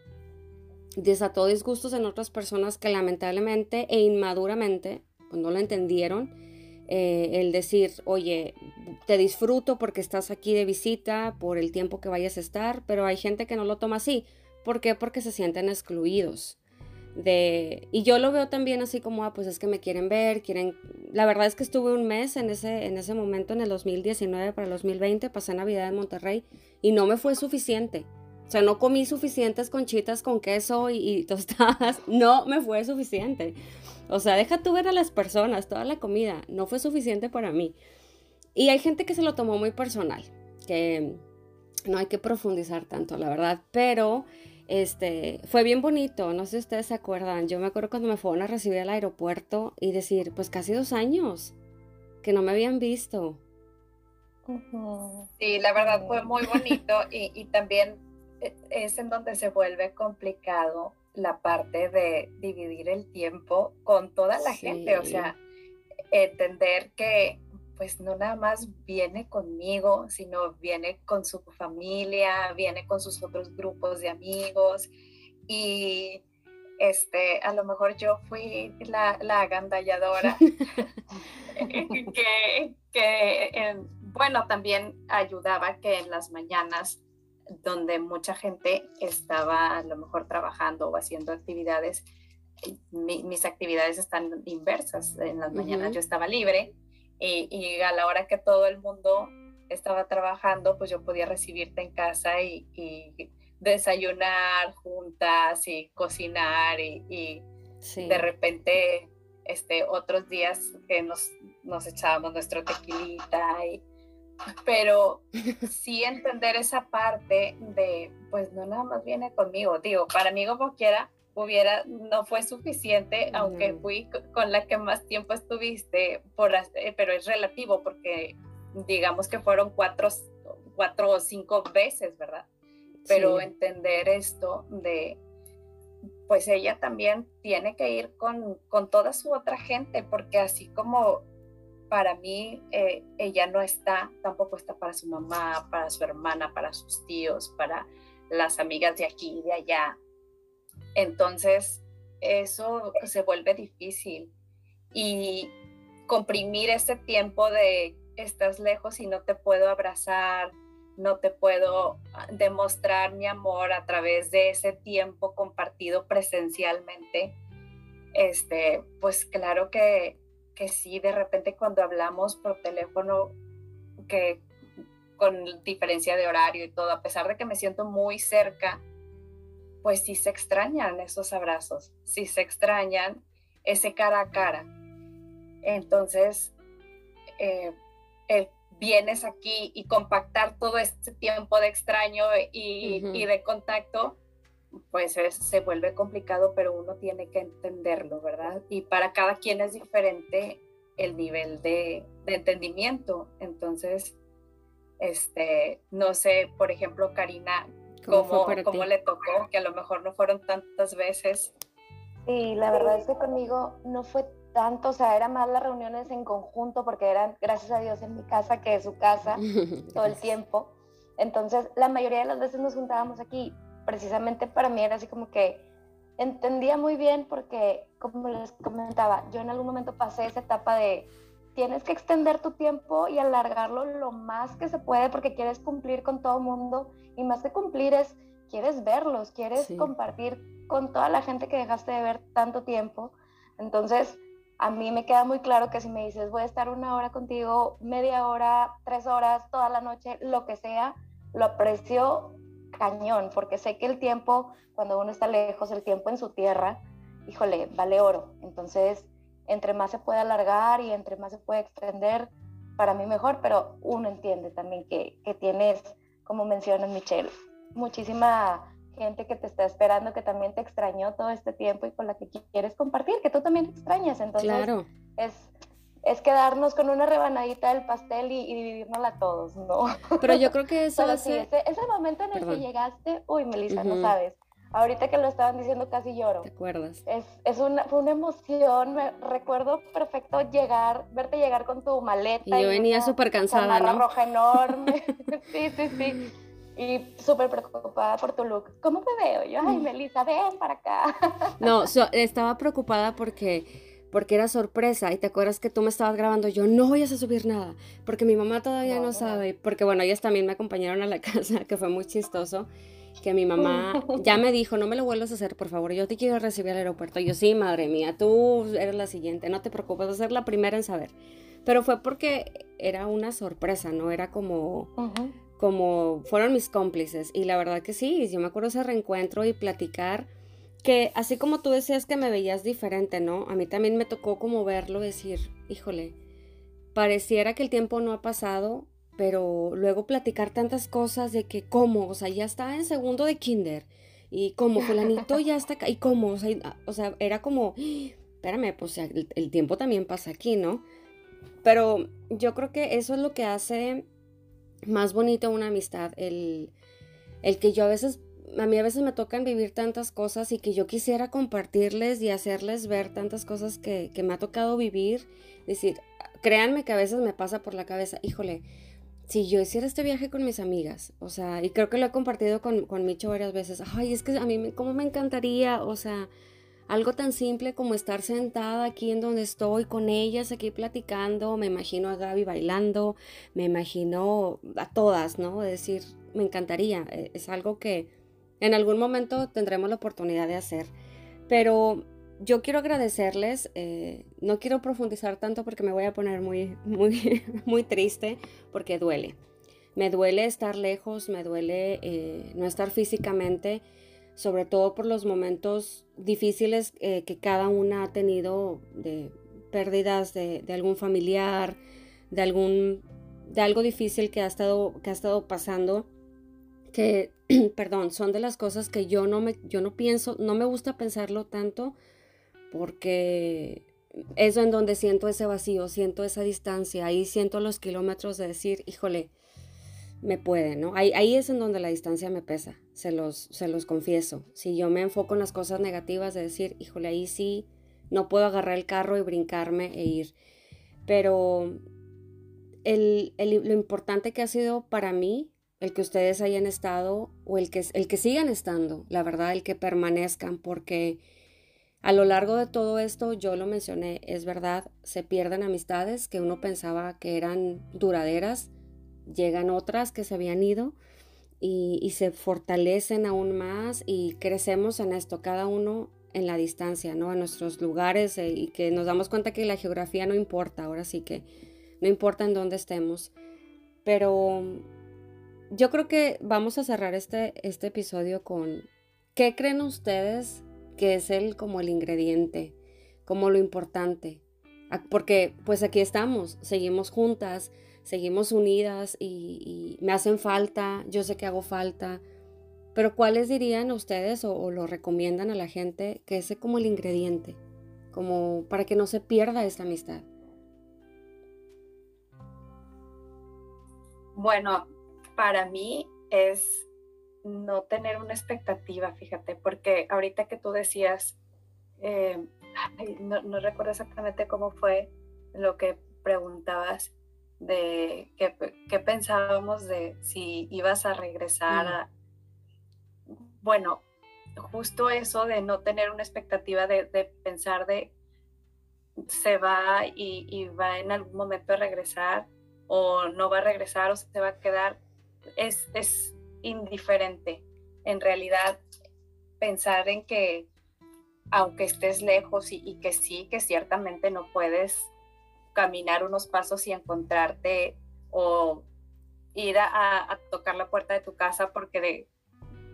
Desató disgustos en otras personas que lamentablemente e inmaduramente pues no lo entendieron. Eh, el decir, oye, te disfruto porque estás aquí de visita, por el tiempo que vayas a estar, pero hay gente que no lo toma así. ¿Por qué? Porque se sienten excluidos. De, y yo lo veo también así como, ah, pues es que me quieren ver, quieren... La verdad es que estuve un mes en ese, en ese momento, en el 2019 para el 2020, pasé Navidad en Monterrey y no me fue suficiente. O sea, no comí suficientes conchitas con queso y, tostadas. No me fue suficiente. O sea, deja tú ver a las personas, toda la comida. No fue suficiente para mí. Y hay gente que se lo tomó muy personal, que no hay que profundizar tanto, la verdad. Pero este, fue bien bonito, no sé si ustedes se acuerdan. Yo me acuerdo cuando me fueron a recibir al aeropuerto y decir, pues casi dos años que no me habían visto. Sí, la verdad fue muy bonito y, también e, es en donde se vuelve complicado la parte de dividir el tiempo con toda la gente, o sea, entender que pues no nada más viene conmigo, sino viene con su familia, viene con sus otros grupos de amigos y este, a lo mejor yo fui la, la agandalladora que, que bueno, también ayudaba que en las mañanas donde mucha gente estaba a lo mejor trabajando o haciendo actividades, mis actividades están inversas. En las mañanas yo estaba libre y, a la hora que todo el mundo estaba trabajando, pues yo podía recibirte en casa y, desayunar juntas y cocinar y, de repente este, otros días que nos, nos echábamos nuestro tequilita y, pero sí entender esa parte de, pues no nada más viene conmigo, digo, para mí como quiera, hubiera, no fue suficiente, aunque fui con la que más tiempo estuviste, por, eh, pero es relativo porque digamos que fueron cuatro, cuatro o cinco veces, ¿verdad? Pero entender esto de, pues ella también tiene que ir con, con toda su otra gente, porque así como para mí eh, ella no está, tampoco está para su mamá, para su hermana, para sus tíos, para las amigas de aquí y de allá. Entonces, eso se vuelve difícil. Y comprimir ese tiempo de estás lejos y no te puedo abrazar, no te puedo ah, demostrar mi amor a través de ese tiempo compartido presencialmente, este, pues claro que, que sí, de repente cuando hablamos por teléfono, que con diferencia de horario y todo, a pesar de que me siento muy cerca, pues sí se extrañan esos abrazos, sí se extrañan ese cara a cara. Entonces, eh, vienes aquí y compactar todo este tiempo de extraño y, y de contacto, pues se vuelve complicado, pero uno tiene que entenderlo, ¿verdad? Y para cada quien es diferente el nivel de, de entendimiento. Entonces, este, no sé, por ejemplo, Karina, ¿cómo, cómo, le tocó? Que a lo mejor no fueron tantas veces. Sí, la verdad es que conmigo no fue tanto, o sea, eran más las reuniones en conjunto porque eran, gracias a Dios, en mi casa que es su casa todo el tiempo. Entonces, la mayoría de las veces nos juntábamos aquí. Precisamente para mí era así como que entendía muy bien porque, como les comentaba, yo en algún momento pasé esa etapa de tienes que extender tu tiempo y alargarlo lo más que se puede porque quieres cumplir con todo el mundo y más que cumplir es, quieres verlos, quieres compartir con toda la gente que dejaste de ver tanto tiempo. Entonces, a mí me queda muy claro que si me dices voy a estar una hora contigo, media hora, tres horas, toda la noche, lo que sea, lo aprecio cañón, porque sé que el tiempo, cuando uno está lejos, el tiempo en su tierra, híjole, vale oro. Entonces, entre más se puede alargar y entre más se puede extender, para mí mejor, pero uno entiende también que, que tienes, como mencionas Michelle, muchísima gente que te está esperando, que también te extrañó todo este tiempo y con la que quieres compartir, que tú también te extrañas. Entonces, claro. es, es quedarnos con una rebanadita del pastel y, y dividirnosla todos, ¿no? Pero yo creo que eso hace... ese, ese, momento en el que llegaste, uy, Melissa, no sabes. Ahorita que lo estaban diciendo casi lloro. ¿Te acuerdas? Es, es una, fue una emoción, me recuerdo perfecto llegar, verte llegar con tu maleta. Y yo venía súper cansada, ¿no? roja enorme. sí, sí, sí y súper preocupada por tu look. ¿Cómo te veo? Yo, ay, mm. Melissa, ven para acá. No, estaba preocupada porque porque era sorpresa y te acuerdas que tú me estabas grabando, yo no voy a subir nada, porque mi mamá todavía no, sabe, porque bueno, ellas también me acompañaron a la casa, que fue muy chistoso, que mi mamá ya me dijo, no me lo vuelvas a hacer, por favor, yo te quiero recibir al aeropuerto. yo, sí, madre mía, tú eres la siguiente, no te preocupes, vas a ser la primera en saber. Pero fue porque era una sorpresa, ¿no? Era como, como fueron mis cómplices. Y la verdad que sí, yo me acuerdo ese reencuentro y platicar que así como tú decías que me veías diferente, ¿no? A mí también me tocó como verlo, decir, híjole, pareciera que el tiempo no ha pasado, pero luego platicar tantas cosas de que cómo, o sea, ya está en segundo de kinder y como fulanito ya está y cómo, o sea, o sea era como, espérame, pues el, tiempo también pasa aquí, ¿no? Pero yo creo que eso es lo que hace más bonito una amistad, el, el que yo a veces, a mí a veces me tocan vivir tantas cosas y que yo quisiera compartirles y hacerles ver tantas cosas que, que me ha tocado vivir. Decir, créanme que a veces me pasa por la cabeza, híjole, si yo hiciera este viaje con mis amigas, o sea, y creo que lo he compartido con, con Micho varias veces, ay, es que a mí, me, ¿cómo me encantaría? O sea, algo tan simple como estar sentada aquí en donde estoy con ellas, aquí platicando, me imagino a Gaby bailando, me imagino a todas, ¿no? Es decir, me encantaría, e, es algo que en algún momento tendremos la oportunidad de hacer. Pero yo quiero agradecerles, eh, no quiero profundizar tanto porque me voy a poner muy, muy, muy triste, porque duele. Me duele estar lejos, me duele eh, no estar físicamente sobre todo por los momentos difíciles eh, que cada una ha tenido de pérdidas de, algún familiar, de algún de algo difícil que ha estado que ha estado pasando que perdón, son de las cosas que yo no me yo no pienso, no me gusta pensarlo tanto porque es en donde siento ese vacío, siento esa distancia, ahí siento los kilómetros de decir, híjole, me puede, ¿no? Ahí, ahí es en donde la distancia me pesa, se los, se los confieso. Si yo me enfoco en las cosas negativas de decir, híjole, ahí sí, no puedo agarrar el carro y brincarme e ir. Pero el, lo importante que ha sido para mí, el que ustedes hayan estado o el que, el que sigan estando, la verdad, el que permanezcan, porque a lo largo de todo esto, yo lo mencioné, es verdad, se pierden amistades que uno pensaba que eran duraderas llegan otras que se habían ido y, se fortalecen aún más y crecemos en esto, cada uno en la distancia, ¿no? En nuestros lugares eh, y que nos damos cuenta que la geografía no importa, ahora sí que no importa en dónde estemos. Pero yo creo que vamos a cerrar este, este episodio con ¿qué creen ustedes que es el como el ingrediente, como lo importante? Porque pues aquí estamos, seguimos juntas, seguimos unidas y, me hacen falta, yo sé que hago falta, pero ¿cuáles dirían ustedes o, lo recomiendan a la gente que ese como el ingrediente, como para que no se pierda esta amistad? Bueno, para mí es no tener una expectativa, fíjate, porque ahorita que tú decías, eh, no, recuerdo exactamente cómo fue lo que preguntabas de qué, pensábamos de si ibas a regresar a... Bueno, justo eso de no tener una expectativa de, pensar de se va y, y, va en algún momento a regresar o no va a regresar o se va a quedar, es, es indiferente. En realidad, pensar en que aunque estés lejos y, que sí, que ciertamente no puedes caminar unos pasos y encontrarte o ir a, tocar la puerta de tu casa porque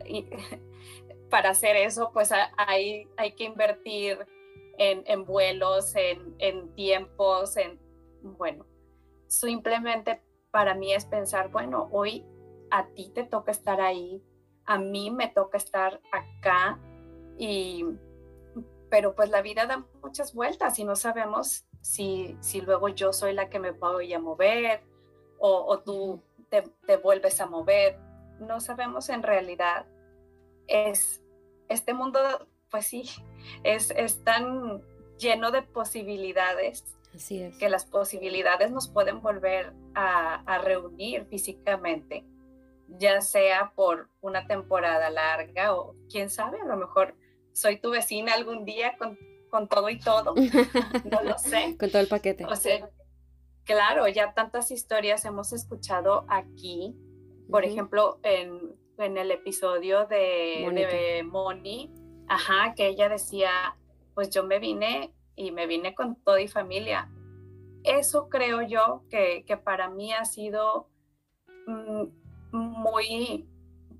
para hacer eso pues hay, hay que invertir en, vuelos, en, en, tiempos, en, bueno, simplemente para mí es pensar, bueno, hoy a ti te toca estar ahí, a mí me toca estar acá y pero pues la vida da muchas vueltas y no sabemos si, si luego yo soy la que me voy a mover o, tú te, vuelves a mover. No sabemos en realidad. Es, este mundo, pues sí, es, es tan lleno de posibilidades Así es. que las posibilidades nos pueden volver a, a reunir físicamente, ya sea por una temporada larga o quién sabe, a lo mejor soy tu vecina algún día con, con todo y todo. no lo sé. Con todo el paquete. O sea, claro, ya tantas historias hemos escuchado aquí. Por ejemplo, en, en, el episodio de, de Moni, ajá, que ella decía, pues yo me vine y me vine con toda y familia. Eso creo yo que, que para mí ha sido mm, muy,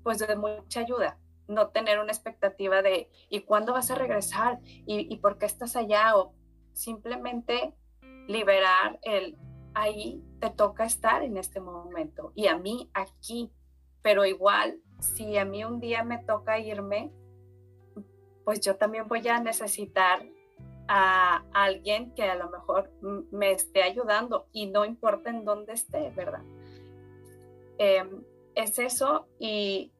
pues de mucha ayuda no tener una expectativa de ¿y cuándo vas a regresar? ¿Y, por qué estás allá? O simplemente liberar el ahí te toca estar en este momento y a mí aquí, pero igual si a mí un día me toca irme, pues yo también voy a necesitar a alguien que a lo mejor me esté ayudando y no importa en dónde esté, ¿verdad? Em, es eso y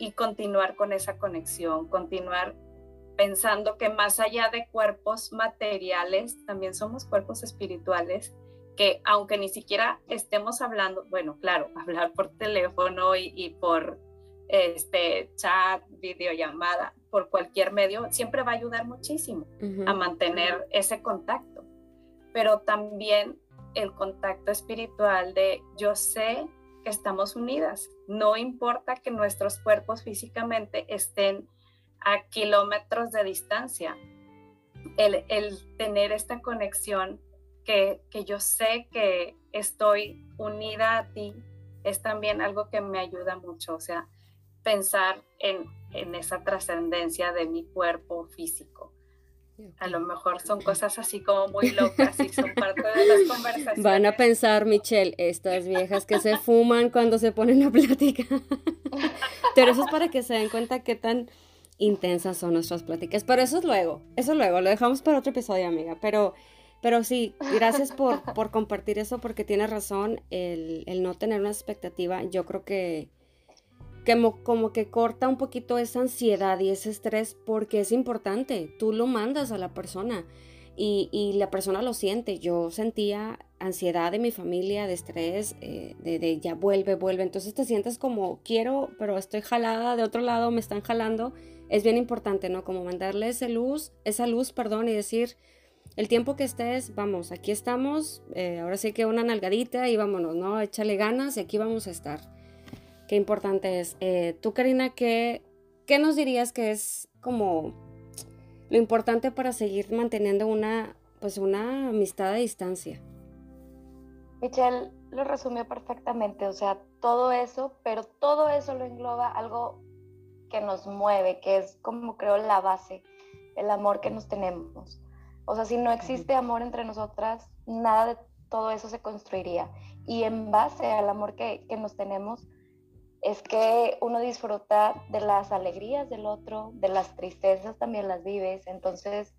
y continuar con esa conexión, continuar pensando que más allá de cuerpos materiales, también somos cuerpos espirituales, que aunque ni siquiera estemos hablando, bueno, claro, hablar por teléfono y, por este chat, videollamada, por cualquier medio, siempre va a ayudar muchísimo a mantener ese contacto. Pero también el contacto espiritual de yo sé que estamos unidas. No importa que nuestros cuerpos físicamente estén a kilómetros de distancia. El, tener esta conexión que, yo sé que estoy unida a ti es también algo que me ayuda mucho. O sea, pensar en, en esa trascendencia de mi cuerpo físico. A lo mejor son cosas así como muy locas y son parte de las conversaciones. Van a pensar, Michelle, estas viejas que se fuman cuando se ponen a platicar. Pero eso es para que se den cuenta qué tan intensas son nuestras pláticas. Pero eso es luego, eso luego, lo dejamos para otro episodio, amiga. Pero, pero sí, gracias por, por compartir eso porque tienes razón, el, el no tener una expectativa, yo creo que como, que corta un poquito esa ansiedad y ese estrés porque es importante, tú lo mandas a la persona y, la persona lo siente. Yo sentía ansiedad de mi familia, de estrés, eh, de, ya vuelve, vuelve. Entonces te sientes como quiero, pero estoy jalada de otro lado, me están jalando. Es bien importante, ¿no? Como mandarle esa luz, esa luz, perdón, y decir, el tiempo que estés, vamos, aquí estamos, eh, ahora sí que una nalgadita y vámonos, ¿no? Échale ganas y aquí vamos a estar qué importante es. Eh, tú, Karina, ¿qué, ¿qué nos dirías que es como lo importante para seguir manteniendo una, pues una amistad a distancia? Michelle lo resumió perfectamente, o sea, todo eso, pero todo eso lo engloba algo que nos mueve, que es como creo la base, el amor que nos tenemos. O sea, si no existe amor entre nosotras, nada de todo eso se construiría. y en base al amor que, que nos tenemos, es que uno disfruta de las alegrías del otro, de las tristezas también las vives, entonces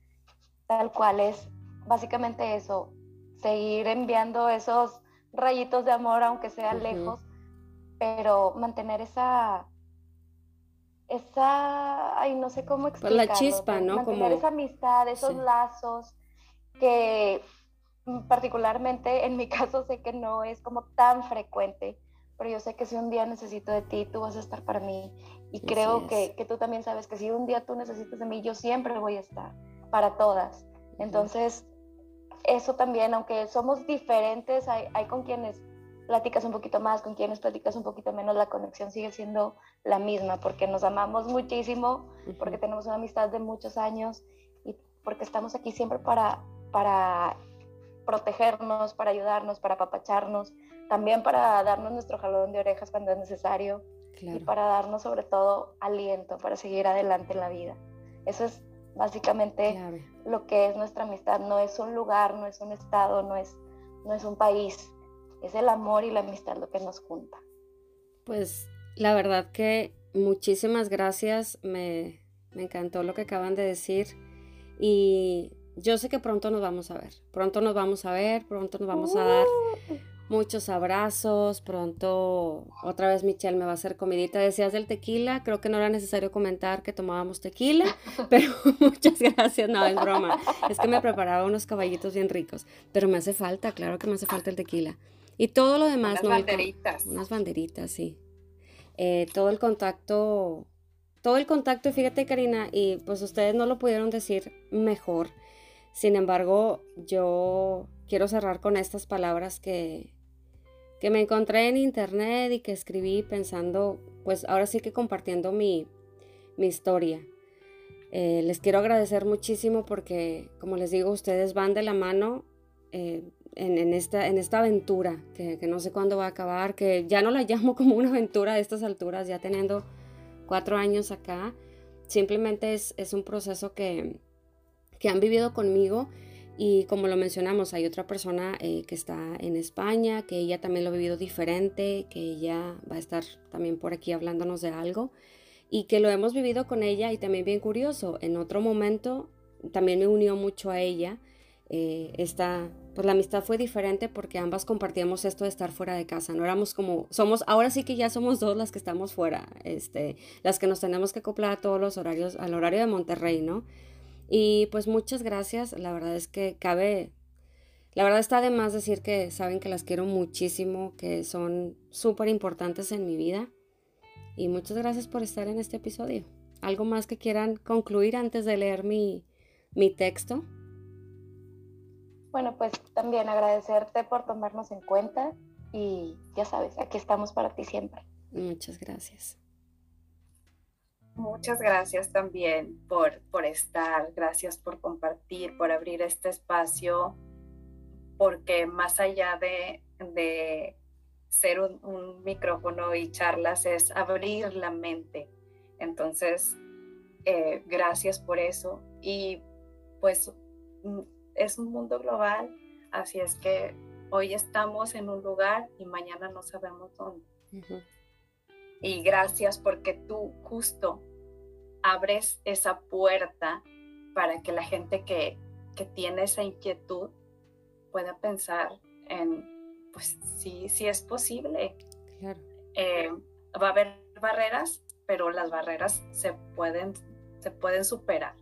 tal cual es básicamente eso, seguir enviando esos rayitos de amor aunque sea lejos, pero mantener esa esa, ay, no sé cómo explicarlo. Pues la chispa, ¿no? Mantener esa amistad, esos lazos que mm, particularmente en mi caso sé que no es como tan frecuente, pero yo sé que si un día necesito de ti, tú vas a estar para mí. Y creo que, que, tú también sabes que si un día tú necesitas de mí, yo siempre voy a estar para todas. Entonces, eso también, aunque somos diferentes, hay, hay con quienes platicas un poquito más, con quienes platicas un poquito menos, la conexión sigue siendo la misma, porque nos amamos muchísimo, porque tenemos una amistad de muchos años y porque estamos aquí siempre para, para protegernos, para ayudarnos, para apapacharnos, también para darnos nuestro jalón de orejas cuando es necesario y para darnos sobre todo aliento para seguir adelante en la vida. Eso es básicamente lo que es nuestra amistad. No es un lugar, no es un estado, no es, no es un país. Es el amor y la amistad lo que nos junta. Pues la verdad que muchísimas gracias. Me, me encantó lo que acaban de decir. Y yo sé que pronto nos vamos a ver. Pronto nos vamos a ver, pronto nos vamos a dar uh. Muchos abrazos. Pronto otra vez Michelle me va a hacer comidita. Decías del tequila, creo que no era necesario comentar que tomábamos tequila, pero muchas gracias. No, es broma. Es que me preparaba unos caballitos bien ricos, pero me hace falta, claro que me hace falta el tequila. Y todo lo demás, unas banderitas. Unas banderitas, sí. Eh, todo el contacto, todo el contacto, fíjate Karina, y pues ustedes no lo pudieron decir mejor. Sin embargo, yo quiero cerrar con estas palabras que, que me encontré en internet y que escribí pensando, pues ahora sí que compartiendo mi, mi historia. Eh, les quiero agradecer muchísimo porque, como les digo, ustedes van de la mano eh, en, esta, en esta aventura, que, no sé cuándo va a acabar, que ya no la llamo como una aventura a estas alturas, ya teniendo cuatro años acá, simplemente es, es un proceso que, que, han vivido conmigo y como lo mencionamos, hay otra persona eh, que está en España, que ella también lo ha vivido diferente, que ella va a estar también por aquí hablándonos de algo y que lo hemos vivido con ella y también bien curioso, en otro momento también me unió mucho a ella eh, esta, pues la amistad fue diferente porque ambas compartíamos esto de estar fuera de casa, no éramos como, somos, ahora sí que ya somos dos las que estamos fuera, este, las que nos tenemos que acoplar a todos los horarios, al horario de Monterrey, ¿no? Y pues muchas gracias, la verdad es que cabe, la verdad está de más decir que saben que las quiero muchísimo, que son súper importantes en mi vida y muchas gracias por estar en este episodio. ¿Algo más que quieran concluir antes de leer mi, mi texto? Bueno, pues también agradecerte por tomarnos en cuenta y ya sabes, aquí estamos para ti siempre. Muchas gracias. Muchas gracias también por, por estar, gracias por compartir, por abrir este espacio, porque más allá de, de ser un, micrófono y charlas es abrir la mente. Entonces, eh, gracias por eso y pues es un mundo global, así es que hoy estamos en un lugar y mañana no sabemos dónde. Y gracias porque tú justo abres esa puerta para que la gente que, que tiene esa inquietud pueda pensar en, pues sí, sí es posible. Eh, va a haber barreras, pero las barreras se pueden, se pueden superar.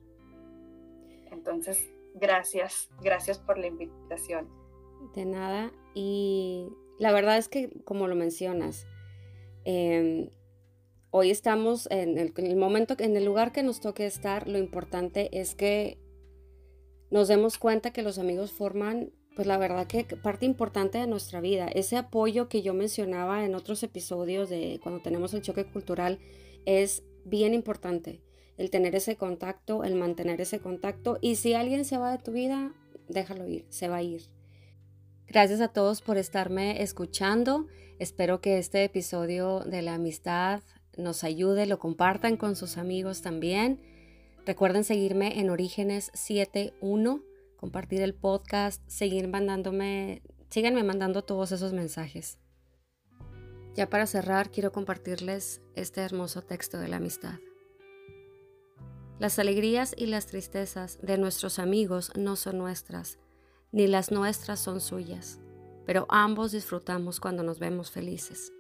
Entonces, Gracias, gracias por la invitación. De nada. Y la verdad es que, como lo mencionas, em, hoy estamos en el, momento, en el lugar que nos toque estar, lo importante es que nos demos cuenta que los amigos forman, pues la verdad que parte importante de nuestra vida. Ese apoyo que yo mencionaba en otros episodios de cuando tenemos el choque cultural es bien importante el tener ese contacto, el mantener ese contacto. Y si alguien se va de tu vida, déjalo ir, se va a ir. Gracias a todos por estarme escuchando. Espero que este episodio de la amistad nos ayude, lo compartan con sus amigos también. Recuerden seguirme en Orígenes 71, compartir el podcast, seguir mandándome Síganme mandando todos esos mensajes. Ya para cerrar, quiero compartirles este hermoso texto de la amistad. Las alegrías y las tristezas de nuestros amigos no son nuestras, ni las nuestras son suyas, pero ambos disfrutamos cuando nos vemos felices.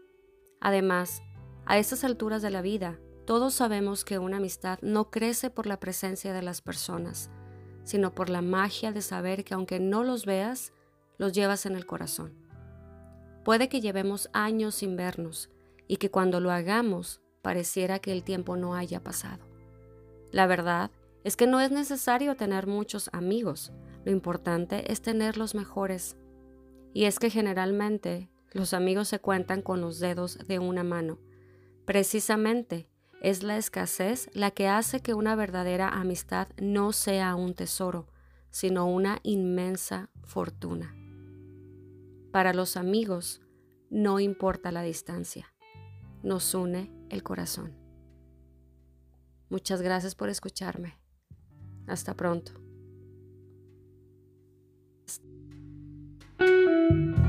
Además, a estas alturas de la vida, todos sabemos que una amistad no crece por la presencia de las personas, sino por la magia de saber que aunque no los veas, los llevas en el corazón. Puede que llevemos años sin vernos y que cuando lo hagamos pareciera que el tiempo no haya pasado. La verdad es que no es necesario tener muchos amigos, lo importante es tener los mejores. Y es que generalmente los amigos se cuentan con los dedos de una mano. Precisamente es la escasez la que hace que una verdadera amistad no sea un tesoro, sino una inmensa fortuna. Para los amigos no importa la distancia, nos une el corazón. Muchas gracias por escucharme. Hasta pronto. Música